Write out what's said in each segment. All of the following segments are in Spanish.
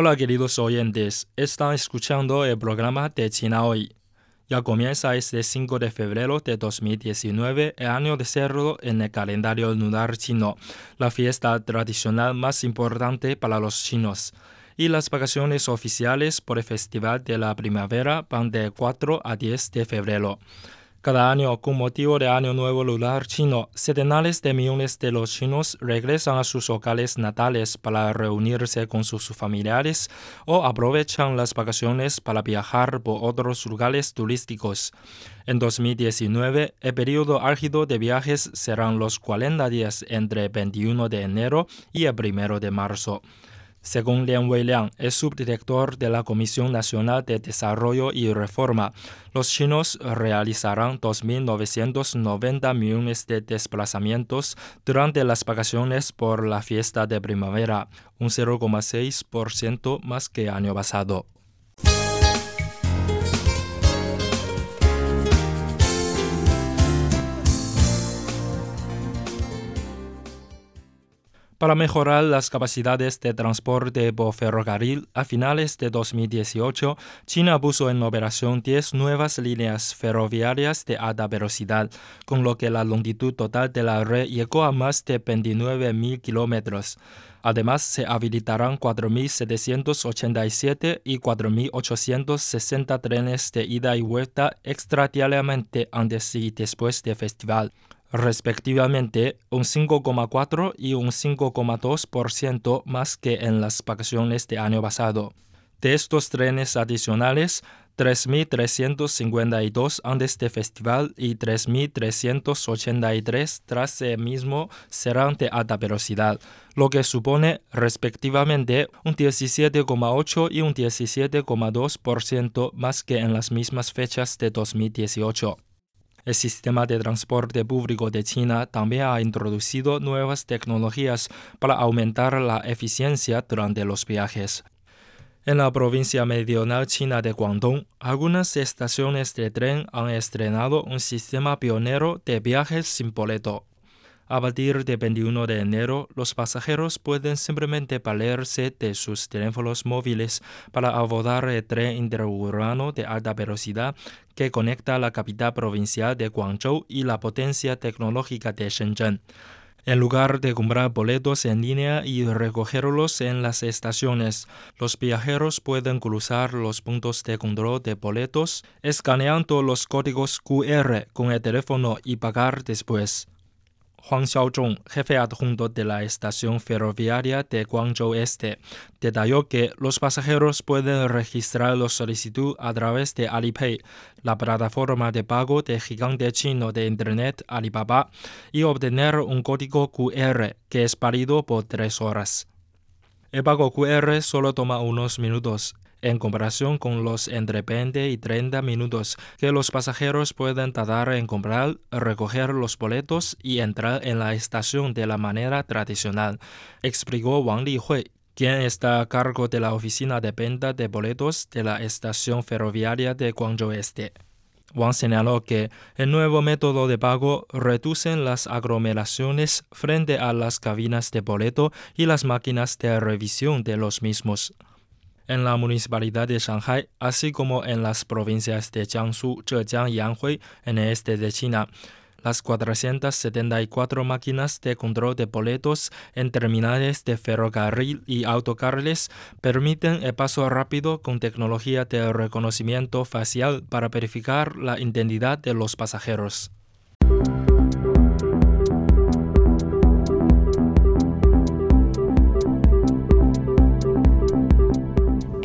Hola queridos oyentes, están escuchando el programa de China Hoy. Ya comienza este 5 de febrero de 2019, el año de cerdo en el calendario lunar chino, la fiesta tradicional más importante para los chinos. Y las vacaciones oficiales por el Festival de la Primavera van de 4 a 10 de febrero. Cada año, con motivo de Año Nuevo Lunar chino, centenares de millones de los chinos regresan a sus locales natales para reunirse con sus familiares o aprovechan las vacaciones para viajar por otros lugares turísticos. En 2019, el periodo álgido de viajes serán los 40 días entre el 21 de enero y el 1 de marzo. Según Lian Weiliang, el subdirector de la Comisión Nacional de Desarrollo y Reforma, los chinos realizarán 2.990 millones de desplazamientos durante las vacaciones por la fiesta de primavera, un 0,6% más que año pasado. Para mejorar las capacidades de transporte por ferrocarril, a finales de 2018, China puso en operación 10 nuevas líneas ferroviarias de alta velocidad, con lo que la longitud total de la red llegó a más de 29.000 kilómetros. Además, se habilitarán 4.787 y 4.860 trenes de ida y vuelta extradiariamente antes y después del festival respectivamente un 5,4 y un 5,2% más que en las vacaciones de año pasado. De estos trenes adicionales, 3.352 antes del festival y 3.383 tras el mismo serán de alta velocidad, lo que supone respectivamente un 17,8 y un 17,2% más que en las mismas fechas de 2018. El sistema de transporte público de China también ha introducido nuevas tecnologías para aumentar la eficiencia durante los viajes. En la provincia meridional china de Guangdong, algunas estaciones de tren han estrenado un sistema pionero de viajes sin boleto. A partir del 21 de enero, los pasajeros pueden simplemente valerse de sus teléfonos móviles para abordar el tren interurbano de alta velocidad que conecta la capital provincial de Guangzhou y la potencia tecnológica de Shenzhen. En lugar de comprar boletos en línea y recogerlos en las estaciones, los viajeros pueden cruzar los puntos de control de boletos escaneando los códigos QR con el teléfono y pagar después. Juan Xiaozhong, jefe adjunto de la estación ferroviaria de Guangzhou Este, detalló que los pasajeros pueden registrar la solicitud a través de Alipay, la plataforma de pago de gigante chino de Internet Alibaba, y obtener un código QR que es válido por tres horas. El pago QR solo toma unos minutos en comparación con los entre 20 y 30 minutos que los pasajeros pueden tardar en comprar, recoger los boletos y entrar en la estación de la manera tradicional, explicó Wang Lihui, quien está a cargo de la oficina de venta de boletos de la estación ferroviaria de Guangzhou Este. Wang señaló que el nuevo método de pago reduce las aglomeraciones frente a las cabinas de boleto y las máquinas de revisión de los mismos en la municipalidad de Shanghai, así como en las provincias de Jiangsu, Zhejiang y Anhui, en el este de China. Las 474 máquinas de control de boletos en terminales de ferrocarril y autocarriles permiten el paso rápido con tecnología de reconocimiento facial para verificar la identidad de los pasajeros.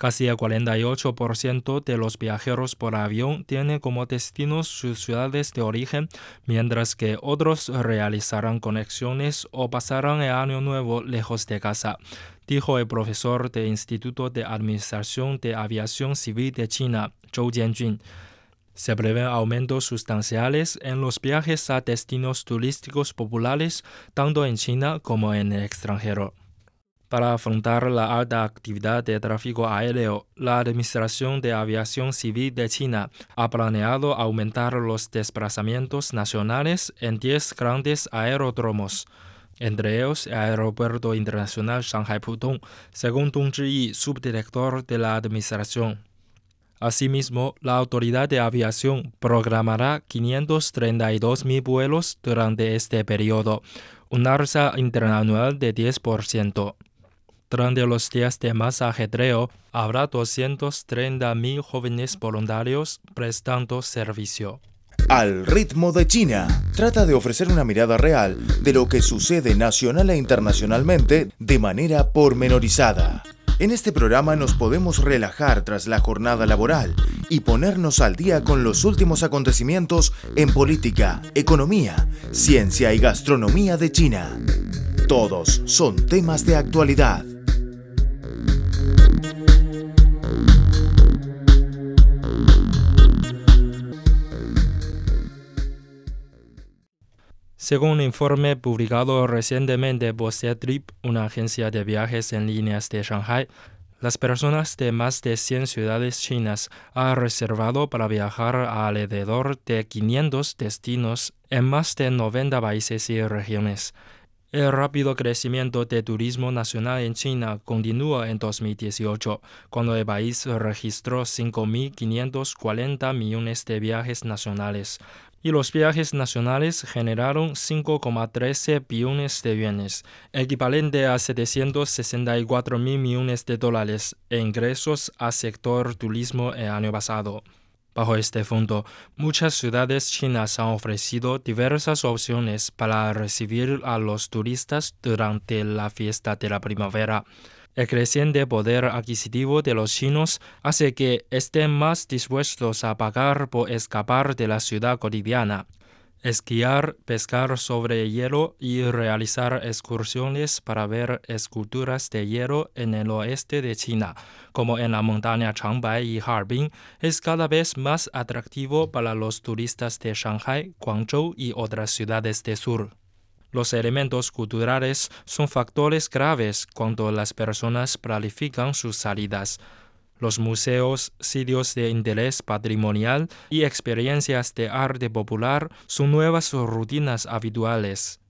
Casi el 48% de los viajeros por avión tienen como destino sus ciudades de origen, mientras que otros realizarán conexiones o pasarán el año nuevo lejos de casa, dijo el profesor del Instituto de Administración de Aviación Civil de China, Zhou Jianjun. Se prevén aumentos sustanciales en los viajes a destinos turísticos populares, tanto en China como en el extranjero. Para afrontar la alta actividad de tráfico aéreo, la Administración de Aviación Civil de China ha planeado aumentar los desplazamientos nacionales en 10 grandes aeródromos, entre ellos el Aeropuerto Internacional Shanghai Pudong, según Dong Zhiyi, subdirector de la Administración. Asimismo, la Autoridad de Aviación programará 532.000 vuelos durante este periodo, un alza interanual de 10%. Durante los días de más ajedreo, habrá 230.000 jóvenes voluntarios prestando servicio. Al ritmo de China, trata de ofrecer una mirada real de lo que sucede nacional e internacionalmente de manera pormenorizada. En este programa nos podemos relajar tras la jornada laboral y ponernos al día con los últimos acontecimientos en política, economía, ciencia y gastronomía de China. Todos son temas de actualidad. Según un informe publicado recientemente por Trip, una agencia de viajes en líneas de Shanghai, las personas de más de 100 ciudades chinas han reservado para viajar a alrededor de 500 destinos en más de 90 países y regiones. El rápido crecimiento de turismo nacional en China continúa en 2018, cuando el país registró 5.540 millones de viajes nacionales, y los viajes nacionales generaron 5,13 billones de yuanes, equivalente a 764 mil millones de dólares en ingresos al sector turismo el año pasado. Bajo este fondo, muchas ciudades chinas han ofrecido diversas opciones para recibir a los turistas durante la fiesta de la primavera. El creciente poder adquisitivo de los chinos hace que estén más dispuestos a pagar por escapar de la ciudad cotidiana, esquiar, pescar sobre hielo y realizar excursiones para ver esculturas de hielo en el oeste de China, como en la montaña Changbai y Harbin, es cada vez más atractivo para los turistas de Shanghai, Guangzhou y otras ciudades del sur. Los elementos culturales son factores graves cuando las personas planifican sus salidas. Los museos, sitios de interés patrimonial y experiencias de arte popular son nuevas rutinas habituales.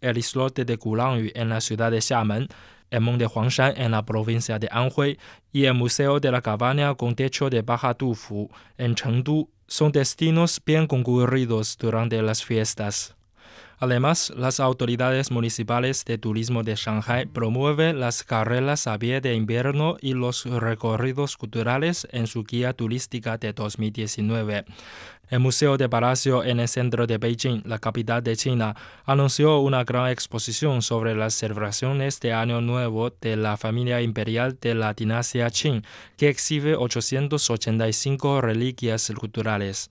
El islote de Gulangyu en la ciudad de Xiamen, el monte Huangshan en la provincia de Anhui y el Museo de la Cabaña con techo de Baja Tufu en Chengdu son destinos bien concurridos durante las fiestas. Además, las autoridades municipales de turismo de Shanghai promueven las carreras a pie de invierno y los recorridos culturales en su guía turística de 2019. El Museo de Palacio en el centro de Beijing, la capital de China, anunció una gran exposición sobre las celebraciones de Año Nuevo de la familia imperial de la dinastía Qing, que exhibe 885 reliquias culturales.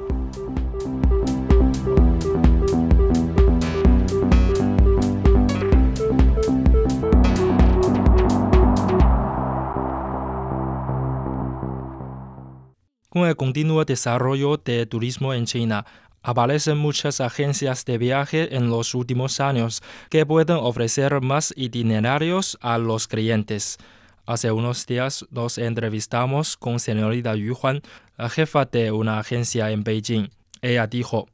Con el continuo desarrollo de turismo en China, aparecen muchas agencias de viaje en los últimos años que pueden ofrecer más itinerarios a los clientes. Hace unos días nos entrevistamos con señorita Yu Huan, la jefa de una agencia en Beijing. Ella dijo,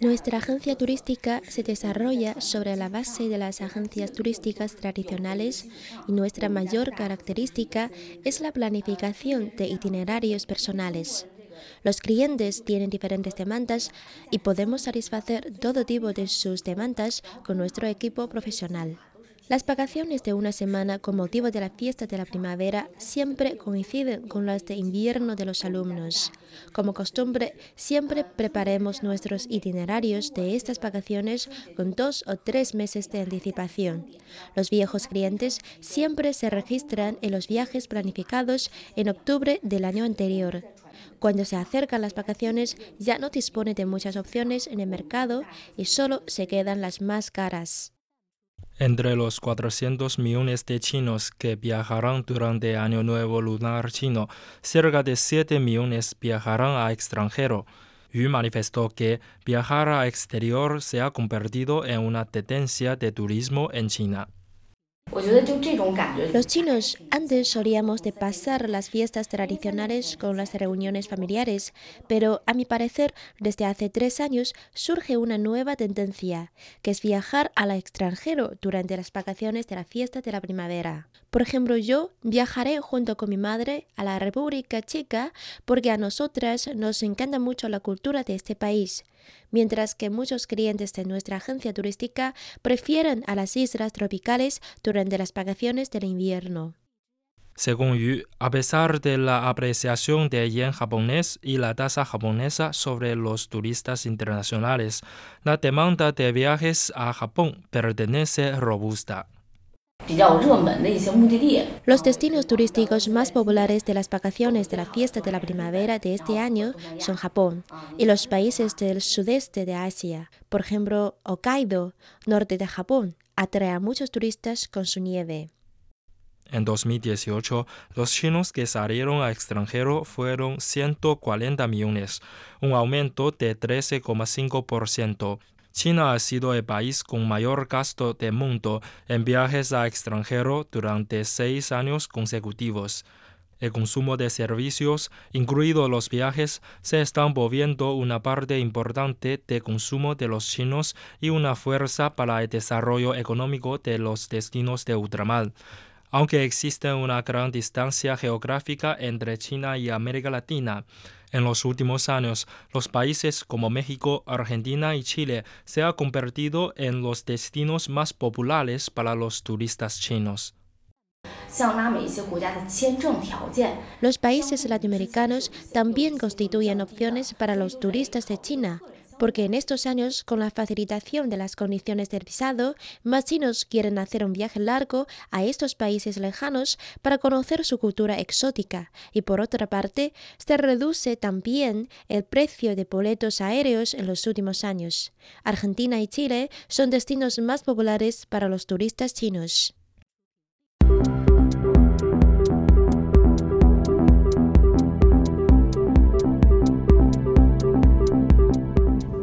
nuestra agencia turística se desarrolla sobre la base de las agencias turísticas tradicionales y nuestra mayor característica es la planificación de itinerarios personales. Los clientes tienen diferentes demandas y podemos satisfacer todo tipo de sus demandas con nuestro equipo profesional. Las vacaciones de una semana con motivo de la fiesta de la primavera siempre coinciden con las de invierno de los alumnos. Como costumbre, siempre preparemos nuestros itinerarios de estas vacaciones con dos o tres meses de anticipación. Los viejos clientes siempre se registran en los viajes planificados en octubre del año anterior. Cuando se acercan las vacaciones ya no dispone de muchas opciones en el mercado y solo se quedan las más caras. Entre los 400 millones de chinos que viajarán durante Año Nuevo Lunar Chino, cerca de 7 millones viajarán a extranjero. Yu manifestó que viajar a exterior se ha convertido en una tendencia de turismo en China. Los chinos antes solíamos de pasar las fiestas tradicionales con las reuniones familiares, pero a mi parecer desde hace tres años surge una nueva tendencia, que es viajar al extranjero durante las vacaciones de la fiesta de la primavera. Por ejemplo, yo viajaré junto con mi madre a la República Checa porque a nosotras nos encanta mucho la cultura de este país mientras que muchos clientes de nuestra agencia turística prefieren a las islas tropicales durante las vacaciones del invierno. Según Yu, a pesar de la apreciación del yen japonés y la tasa japonesa sobre los turistas internacionales, la demanda de viajes a Japón pertenece robusta. Los destinos turísticos más populares de las vacaciones de la fiesta de la primavera de este año son Japón y los países del sudeste de Asia. Por ejemplo, Hokkaido, norte de Japón, atrae a muchos turistas con su nieve. En 2018, los chinos que salieron al extranjero fueron 140 millones, un aumento de 13,5%. China ha sido el país con mayor gasto del mundo en viajes a extranjero durante seis años consecutivos. El consumo de servicios, incluidos los viajes, se están volviendo una parte importante de consumo de los chinos y una fuerza para el desarrollo económico de los destinos de ultramar. Aunque existe una gran distancia geográfica entre China y América Latina, en los últimos años, los países como México, Argentina y Chile se han convertido en los destinos más populares para los turistas chinos. Los países latinoamericanos también constituyen opciones para los turistas de China porque en estos años, con la facilitación de las condiciones del visado, más chinos quieren hacer un viaje largo a estos países lejanos para conocer su cultura exótica, y por otra parte, se reduce también el precio de boletos aéreos en los últimos años. Argentina y Chile son destinos más populares para los turistas chinos.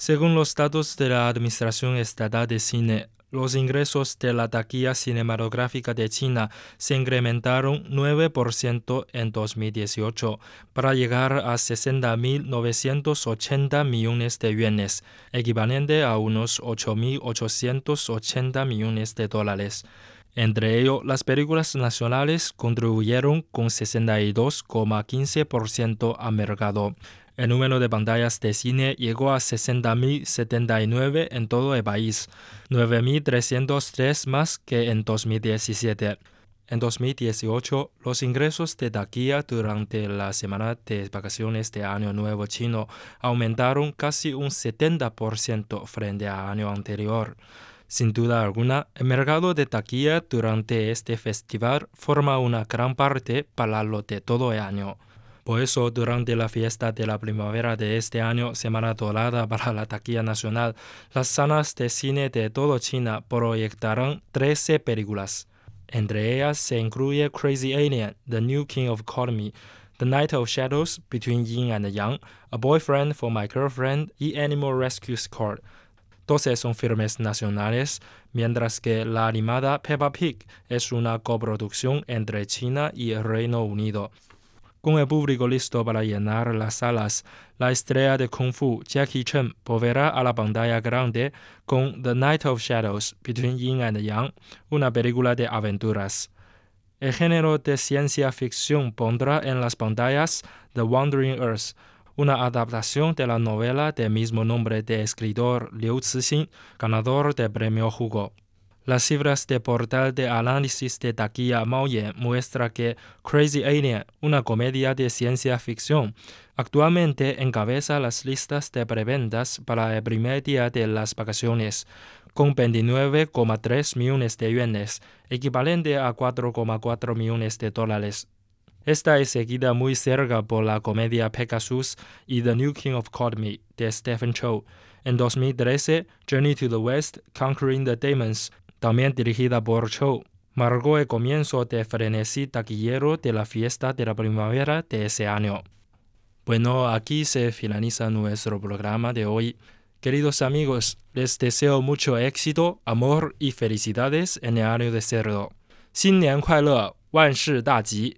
Según los datos de la Administración Estatal de Cine, los ingresos de la taquilla cinematográfica de China se incrementaron 9% en 2018 para llegar a 60.980 millones de yuanes, equivalente a unos 8.880 millones de dólares. Entre ellos, las películas nacionales contribuyeron con 62,15% al mercado. El número de pantallas de cine llegó a 60.079 en todo el país, 9.303 más que en 2017. En 2018, los ingresos de taquilla durante la semana de vacaciones de Año Nuevo chino aumentaron casi un 70% frente al año anterior. Sin duda alguna, el mercado de taquilla durante este festival forma una gran parte para lo de todo el año. Por eso, durante la fiesta de la primavera de este año, Semana Dorada para la Taquilla Nacional, las salas de cine de todo China proyectarán 13 películas. Entre ellas se incluye Crazy Alien, The New King of Economy, The Night of Shadows, Between Yin and Yang, A Boyfriend for My Girlfriend y Animal Rescue Squad. Todos son filmes nacionales, mientras que la animada Peppa Pig es una coproducción entre China y el Reino Unido. Con el público listo para llenar las salas, la estrella de Kung Fu Jackie Chan volverá a la pantalla grande con The Night of Shadows, Between Yin and Yang, una película de aventuras. El género de ciencia ficción pondrá en las pantallas The Wandering Earth, una adaptación de la novela del mismo nombre de escritor Liu Cixin, ganador del premio Hugo. Las cifras de portal de análisis de taquilla Maoyan muestra que Crazy Alien, una comedia de ciencia ficción, actualmente encabeza las listas de preventas para el primer día de las vacaciones, con 29,3 millones de yuanes, equivalente a 4,4 millones de dólares. Esta es seguida muy cerca por la comedia Pegasus y The New King of Me de Stephen Chow. En 2013, Journey to the West, Conquering the Demons también dirigida por Chow, marcó el comienzo de frenesí taquillero de la fiesta de la primavera de ese año. Bueno, aquí se finaliza nuestro programa de hoy. Queridos amigos, les deseo mucho éxito, amor y felicidades en el año de cerdo. 新年快乐，万事大吉